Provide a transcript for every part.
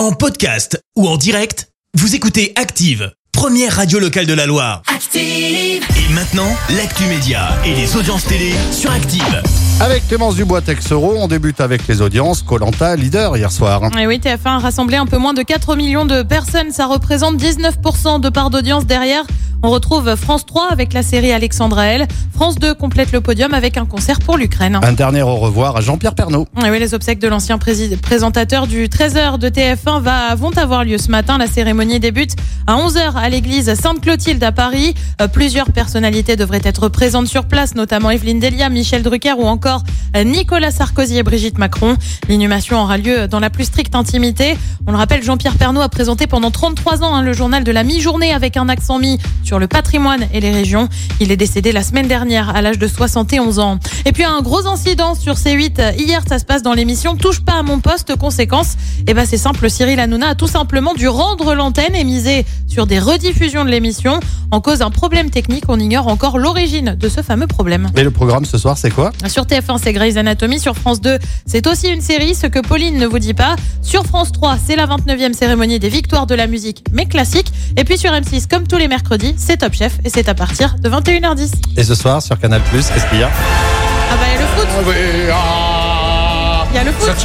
En podcast ou en direct, vous écoutez Active, première radio locale de la Loire. Active. Et maintenant, l'actu média et les audiences télé sur Active. Avec Clémence Dubois Texero, on débute avec les audiences. Colanta leader hier soir. Et oui, TF1 a rassemblé un peu moins de 4 millions de personnes. Ça représente 19% de part d'audience derrière. On retrouve France 3 avec la série Alexandra L. France 2 complète le podium avec un concert pour l'Ukraine. Un dernier au revoir à Jean-Pierre Pernaud. Et oui, les obsèques de l'ancien présentateur du 13h de TF1 va, vont avoir lieu ce matin. La cérémonie débute à 11h à l'église Sainte-Clotilde à Paris. Euh, plusieurs personnalités devraient être présentes sur place, notamment Evelyne Delia, Michel Drucker ou encore euh, Nicolas Sarkozy et Brigitte Macron. L'inhumation aura lieu dans la plus stricte intimité. On le rappelle, Jean-Pierre Pernaud a présenté pendant 33 ans hein, le journal de la mi-journée avec un accent mis sur le patrimoine et les régions. Il est décédé la semaine dernière à l'âge de 71 ans. Et puis un gros incident sur C8 hier, ça se passe dans l'émission Touche pas à mon poste. Conséquence, eh ben c'est simple, Cyril Hanouna a tout simplement dû rendre l'antenne et miser sur des rediffusions de l'émission en cause d'un problème technique. On ignore encore l'origine de ce fameux problème. Et le programme ce soir, c'est quoi? Sur TF1, c'est Grey's Anatomy. Sur France 2, c'est aussi une série, ce que Pauline ne vous dit pas. Sur France 3, c'est la 29e cérémonie des victoires de la musique, mais classique. Et puis sur M6, comme tous les mercredis, c'est Top Chef et c'est à partir de 21h10. Et ce soir sur Canal+, qu'est-ce qu'il y a? Ah bah, il y a le foot. Il y a le foot. Il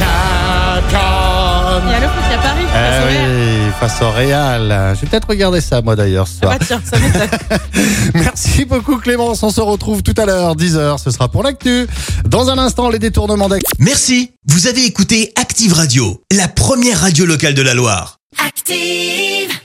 y a le foot, il y a Paris. Eh face au Real. Je vais peut-être regarder ça moi d'ailleurs ce Ah soir. bah tiens, ça m'étonne. Merci beaucoup Clémence, on se retrouve tout à l'heure, 10h, ce sera pour l'actu. Dans un instant, les détournements d'actu. Merci, vous avez écouté Active Radio, la première radio locale de la Loire. Active.